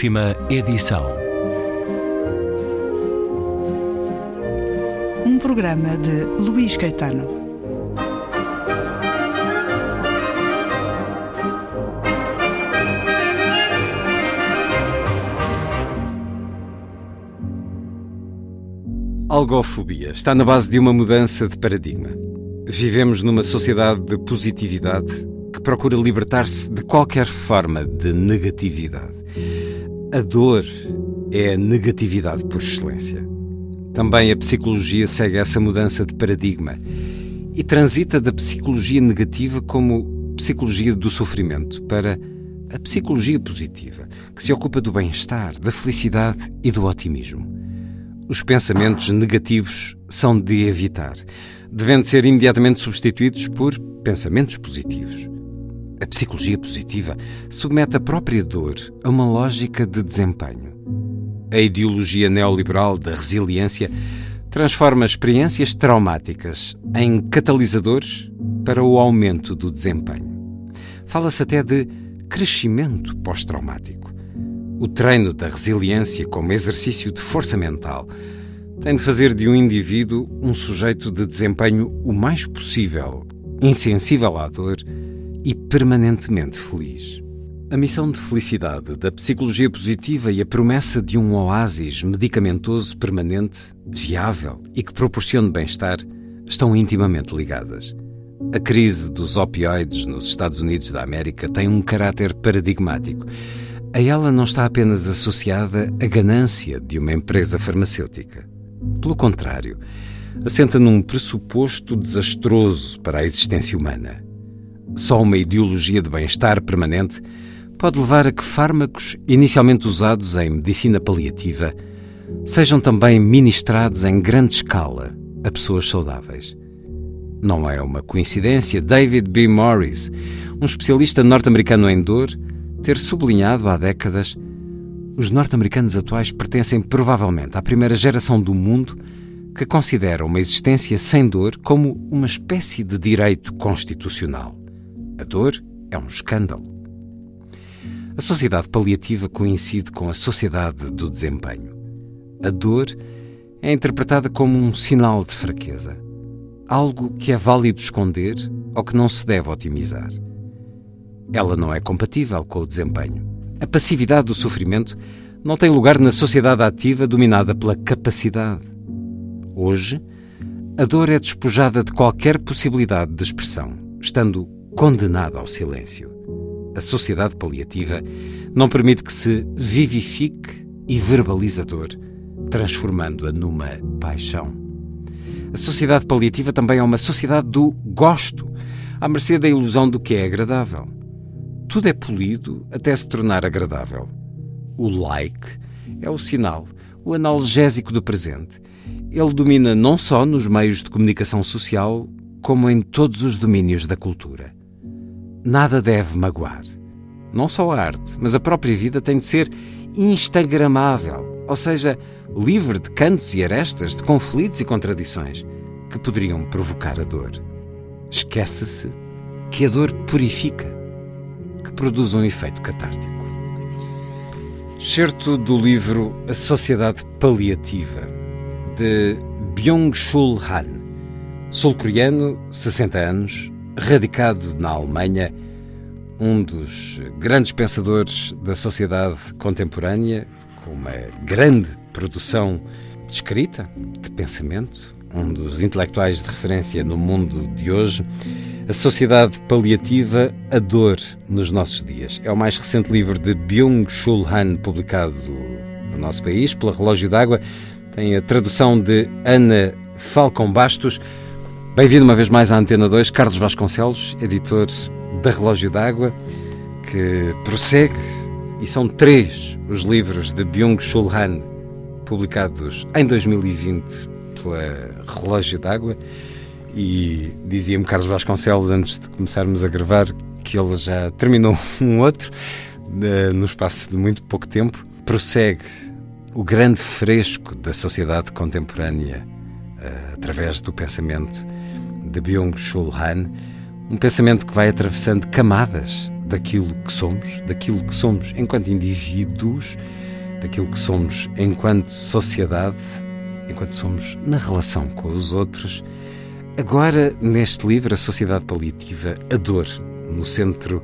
Última edição. Um programa de Luís Caetano. Algofobia está na base de uma mudança de paradigma. Vivemos numa sociedade de positividade que procura libertar-se de qualquer forma de negatividade. A dor é a negatividade por excelência. Também a psicologia segue essa mudança de paradigma e transita da psicologia negativa como psicologia do sofrimento para a psicologia positiva, que se ocupa do bem-estar, da felicidade e do otimismo. Os pensamentos negativos são de evitar, devendo ser imediatamente substituídos por pensamentos positivos. A psicologia positiva submete a própria dor a uma lógica de desempenho. A ideologia neoliberal da resiliência transforma experiências traumáticas em catalisadores para o aumento do desempenho. Fala-se até de crescimento pós-traumático. O treino da resiliência como exercício de força mental tem de fazer de um indivíduo um sujeito de desempenho o mais possível, insensível à dor e permanentemente feliz. A missão de felicidade da psicologia positiva e a promessa de um oásis medicamentoso permanente, viável e que proporcione bem-estar estão intimamente ligadas. A crise dos opioides nos Estados Unidos da América tem um caráter paradigmático. A ela não está apenas associada a ganância de uma empresa farmacêutica. Pelo contrário, assenta num pressuposto desastroso para a existência humana só uma ideologia de bem-estar permanente pode levar a que fármacos inicialmente usados em medicina paliativa sejam também ministrados em grande escala a pessoas saudáveis. Não é uma coincidência David B. Morris, um especialista norte-americano em dor, ter sublinhado há décadas os norte-americanos atuais pertencem provavelmente à primeira geração do mundo que considera uma existência sem dor como uma espécie de direito constitucional. A dor é um escândalo. A sociedade paliativa coincide com a sociedade do desempenho. A dor é interpretada como um sinal de fraqueza, algo que é válido esconder ou que não se deve otimizar. Ela não é compatível com o desempenho. A passividade do sofrimento não tem lugar na sociedade ativa dominada pela capacidade. Hoje, a dor é despojada de qualquer possibilidade de expressão, estando condenada ao silêncio. A sociedade paliativa não permite que se vivifique e verbalize a dor, transformando-a numa paixão. A sociedade paliativa também é uma sociedade do gosto, à mercê da ilusão do que é agradável. Tudo é polido até se tornar agradável. O like é o sinal, o analgésico do presente. Ele domina não só nos meios de comunicação social, como em todos os domínios da cultura nada deve magoar. Não só a arte, mas a própria vida tem de ser instagramável, ou seja, livre de cantos e arestas, de conflitos e contradições que poderiam provocar a dor. Esquece-se que a dor purifica, que produz um efeito catártico. Certo do livro A Sociedade Paliativa, de Byung-Chul Han, sul-coreano, 60 anos, radicado na Alemanha, um dos grandes pensadores da sociedade contemporânea, com uma grande produção de escrita, de pensamento, um dos intelectuais de referência no mundo de hoje. A Sociedade Paliativa, a Dor nos Nossos Dias. É o mais recente livro de Byung-Chul Han, publicado no nosso país pela Relógio d'Água. Tem a tradução de Ana Falcão Bastos. Bem-vindo uma vez mais à Antena 2, Carlos Vasconcelos, editor da Relógio d'Água, que prossegue, e são três os livros de Byung-Chul Han, publicados em 2020 pela Relógio d'Água, e dizia-me Carlos Vasconcelos, antes de começarmos a gravar, que ele já terminou um outro, no espaço de muito pouco tempo. Prossegue o grande fresco da sociedade contemporânea eh, através do pensamento de Byung-Chul Han, um pensamento que vai atravessando camadas daquilo que somos, daquilo que somos enquanto indivíduos, daquilo que somos enquanto sociedade, enquanto somos na relação com os outros. Agora, neste livro, A Sociedade Paliativa, a dor, no centro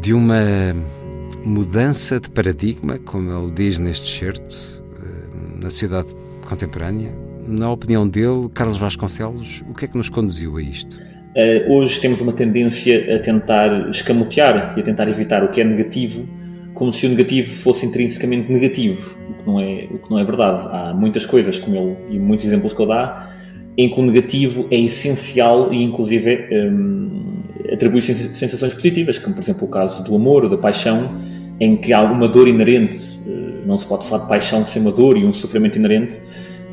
de uma mudança de paradigma, como ele diz neste certo, eh, na sociedade contemporânea. Na opinião dele, Carlos Vasconcelos, o que é que nos conduziu a isto? Uh, hoje temos uma tendência a tentar escamotear e a tentar evitar o que é negativo, como se o negativo fosse intrinsecamente negativo, o que não é, o que não é verdade. Há muitas coisas, como ele, e muitos exemplos que ele dá, em que o negativo é essencial e, inclusive, um, atribui sensações positivas, como, por exemplo, o caso do amor ou da paixão, em que há uma dor inerente, uh, não se pode falar de paixão sem uma dor e um sofrimento inerente,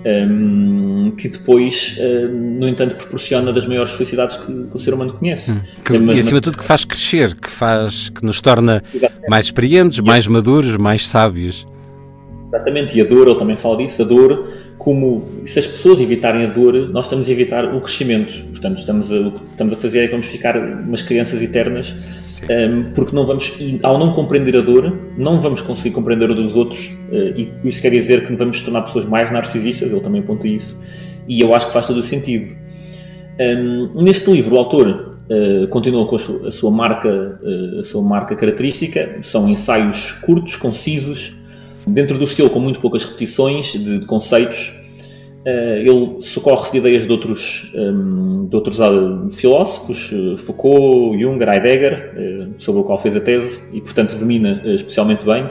um, que depois, um, no entanto, proporciona das maiores felicidades que, que o ser humano conhece. Hum, que, e acima de tudo que faz crescer, que faz que nos torna mais experientes, mais maduros, mais sábios. Exatamente, e a dor, ele também fala disso, a dor, como se as pessoas evitarem a dor, nós estamos a evitar o crescimento. Portanto, estamos a, o que estamos a fazer é que vamos ficar umas crianças eternas um, porque não vamos, ao não compreender a dor, não vamos conseguir compreender a dor dos outros, uh, e isso quer dizer que vamos tornar pessoas mais narcisistas, ele também aponta isso, e eu acho que faz todo o sentido. Um, neste livro, o autor uh, continua com a sua, a sua marca, uh, a sua marca característica, são ensaios curtos, concisos, dentro do estilo com muito poucas repetições de, de conceitos, Uh, ele socorre-se de ideias de outros, um, de outros uh, filósofos, uh, Foucault, Junger, Heidegger, sobre o qual fez a tese e, portanto, domina especialmente bem.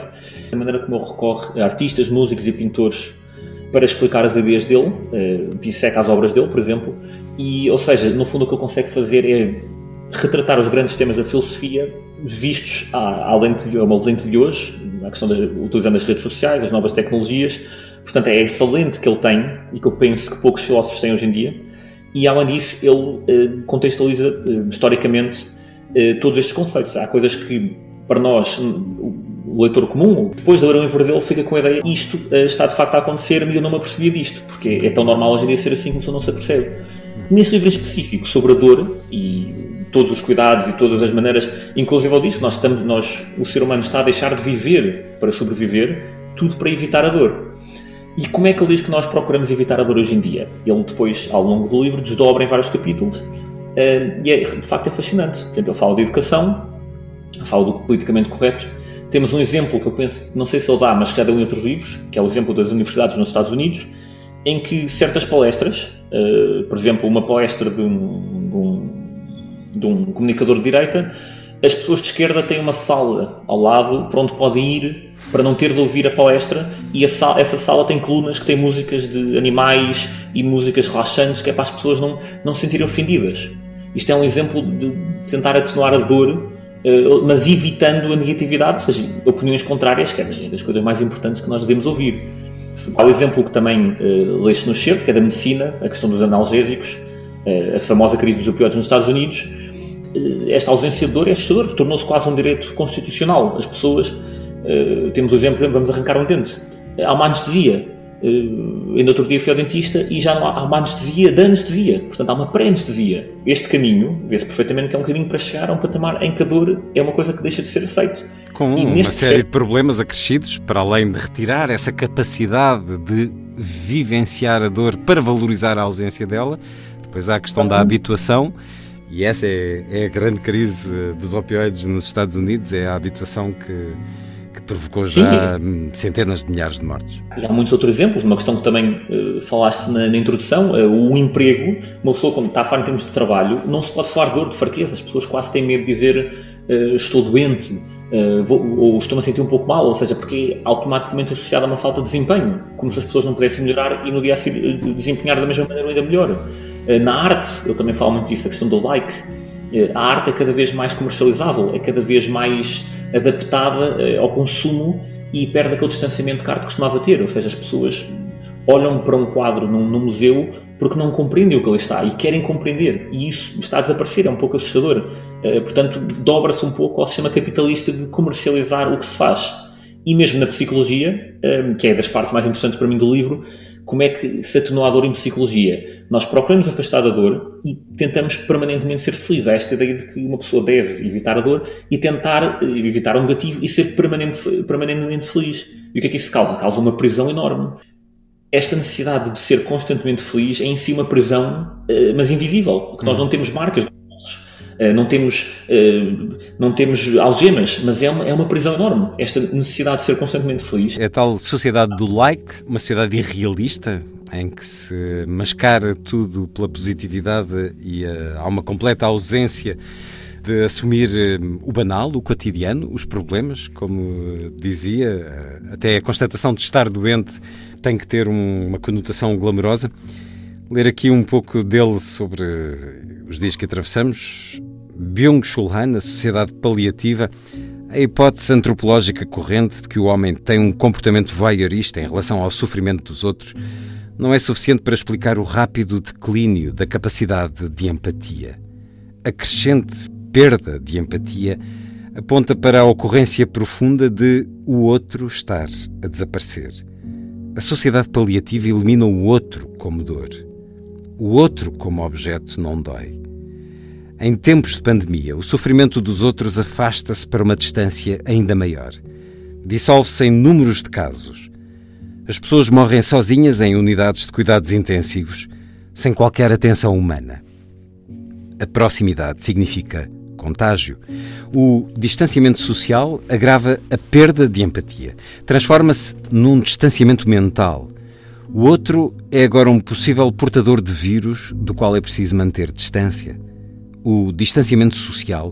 A maneira como ele recorre a artistas, músicos e pintores para explicar as ideias dele, disseca as obras dele, por exemplo, e, ou seja, no fundo o que ele consegue fazer é retratar os grandes temas da filosofia vistos à, à lente de, lente de hoje, a questão de, utilizando as redes sociais, as novas tecnologias, Portanto, é excelente que ele tem e que eu penso que poucos filósofos têm hoje em dia. E além disso, ele eh, contextualiza eh, historicamente eh, todos estes conceitos. Há coisas que, para nós, o leitor comum, depois de ler o livro dele, fica com a ideia isto está de facto a acontecer e eu não me apercebia disto, porque é tão normal hoje em dia ser assim que a pessoa não se apercebe. Neste livro específico, sobre a dor e todos os cuidados e todas as maneiras, inclusive que nós, estamos, nós, o ser humano está a deixar de viver para sobreviver, tudo para evitar a dor. E como é que ele diz que nós procuramos evitar a dor hoje em dia? Ele depois, ao longo do livro, desdobra em vários capítulos e é, de facto é fascinante. Por exemplo, ele fala de educação, fala do politicamente correto. Temos um exemplo que eu penso, não sei se ele dá, mas que já deu em outros livros, que é o exemplo das universidades nos Estados Unidos, em que certas palestras, uh, por exemplo, uma palestra de um, de um comunicador de direita, as pessoas de esquerda têm uma sala ao lado para onde podem ir para não ter de ouvir a palestra e a sala, essa sala tem colunas que têm músicas de animais e músicas relaxantes que é para as pessoas não, não se sentirem ofendidas. Isto é um exemplo de, tentar atenuar a dor, uh, mas evitando a negatividade, ou seja, opiniões contrárias, que é das coisas mais importantes que nós devemos ouvir. Há o exemplo que também uh, lê-se no certo, que é da medicina, a questão dos analgésicos, uh, a famosa crise dos opioides nos Estados Unidos, eh, esta ausência de dor é assustador, tornou-se quase um direito constitucional. As pessoas, uh, temos o exemplo, vamos arrancar um dente. Há uma anestesia. Uh, ainda outro dia fui ao dentista e já não há, há uma anestesia da anestesia. Portanto, há uma pré-anestesia. Este caminho, vê-se perfeitamente que é um caminho para chegar a um patamar em que a dor é uma coisa que deixa de ser aceite. Com uma série de problemas acrescidos, para além de retirar essa capacidade de vivenciar a dor para valorizar a ausência dela, depois há a questão da habituação e essa é, é, a grande crise dos opioides nos Estados Unidos, é a habituação que, que provocou já Sim. centenas de milhares de mortes. E há muitos outros exemplos, uma questão que também uh, falaste na, na introdução, uh, o emprego, uma pessoa quando está a falar em termos de trabalho, não se pode falar de dor, de fraqueza, as pessoas quase têm medo de dizer uh, estou doente, vou, ou estou-me a sentir um pouco mal, ou seja, porque é automaticamente associado a uma falta de desempenho, como se as pessoas não pudessem melhorar e no dia a seguir desempenhar da mesma maneira ou ainda melhor. Eh, na arte, eu também falo muito disso, a questão do like. Eh, a arte é cada vez mais comercializável, é cada vez mais adaptada eh, ao consumo e perde aquele distanciamento que a arte costumava ter. Ou seja, as pessoas olham para um quadro num, num, museu porque não compreendem o que ali está e querem compreender. E isso está a desaparecer, é um pouco assustador. portanto, dobra-se um pouco ao sistema capitalista de comercializar o que se faz. e mesmo na psicologia, que é das partes mais interessantes para mim do livro, como é que se atenua a dor em psicologia? Nós procuramos afastar a dor e tentamos permanentemente ser felizes. Há esta ideia de que uma pessoa deve evitar a dor e tentar eh, evitar o negativo e ser permanente, permanentemente feliz. E o que é que isso causa? Causa uma prisão enorme. Esta necessidade de ser constantemente feliz é em si uma prisão, eh, mas invisível, porque nós não temos marcas não temos, não temos algemas, mas é uma, é uma prisão enorme. Esta necessidade de ser constantemente feliz. É a tal sociedade do like, uma sociedade irrealista, em que se mascara tudo pela positividade e uh, há uma completa ausência de assumir o banal, o cotidiano, os problemas, como dizia, até a constatação de estar doente tem que ter um, uma conotação glamourosa. Ler aqui um pouco dele sobre os dias que atravessamos. Byung-Chul Han, a Sociedade Paliativa, a hipótese antropológica corrente de que o homem tem um comportamento voyeurista em relação ao sofrimento dos outros não é suficiente para explicar o rápido declínio da capacidade de empatia. A crescente perda de empatia aponta para a ocorrência profunda de o outro estar a desaparecer. A sociedade paliativa elimina o outro como dor. O outro como objeto não dói. Em tempos de pandemia, o sofrimento dos outros afasta-se para uma distância ainda maior. Dissolve-se em números de casos. As pessoas morrem sozinhas em unidades de cuidados intensivos, sem qualquer atenção humana. A proximidade significa contágio. O distanciamento social agrava a perda de empatia. Transforma-se num distanciamento mental. O outro é agora um possível portador de vírus do qual é preciso manter distância. O distanciamento social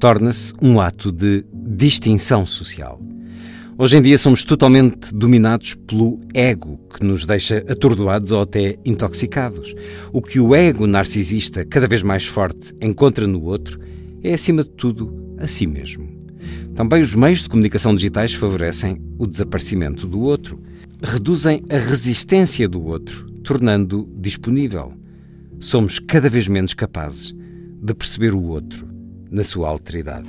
torna-se um ato de distinção social. Hoje em dia somos totalmente dominados pelo ego, que nos deixa atordoados ou até intoxicados. O que o ego narcisista, cada vez mais forte, encontra no outro é, acima de tudo, a si mesmo. Também os meios de comunicação digitais favorecem o desaparecimento do outro, reduzem a resistência do outro, tornando-o disponível. Somos cada vez menos capazes de perceber o outro na sua alteridade.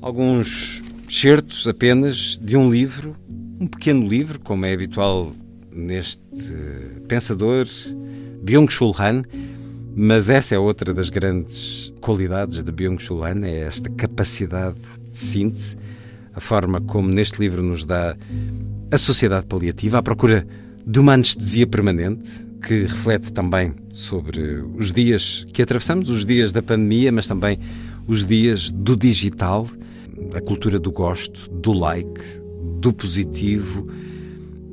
Alguns certos apenas de um livro, um pequeno livro, como é habitual neste pensador Byung-Chul Han, mas essa é outra das grandes qualidades de Byung-Chul Han, é esta capacidade de síntese, a forma como neste livro nos dá a sociedade paliativa, à procura de uma anestesia permanente, que reflete também sobre os dias que atravessamos, os dias da pandemia, mas também os dias do digital, a cultura do gosto, do like, do positivo.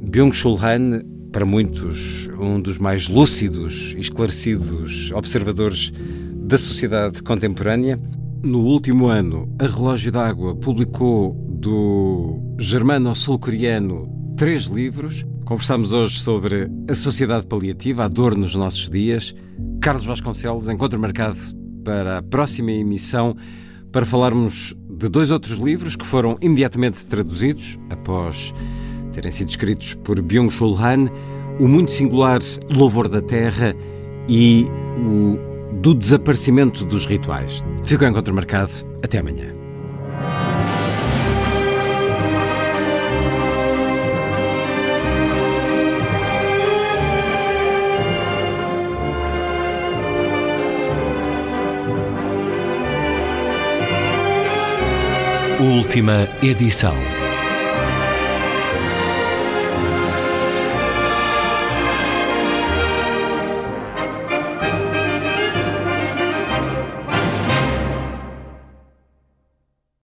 Byung-Chul Han, para muitos, um dos mais lúcidos e esclarecidos observadores da sociedade contemporânea. No último ano, a Relógio d'Água publicou do germano-sul-coreano três livros. Conversamos hoje sobre a sociedade paliativa, a dor nos nossos dias. Carlos Vasconcelos, encontro marcado para a próxima emissão para falarmos de dois outros livros que foram imediatamente traduzidos após terem sido escritos por Byung-Chul Han, o muito singular Louvor da Terra e o do desaparecimento dos rituais. Fico em encontro marcado. Até amanhã. Última edição.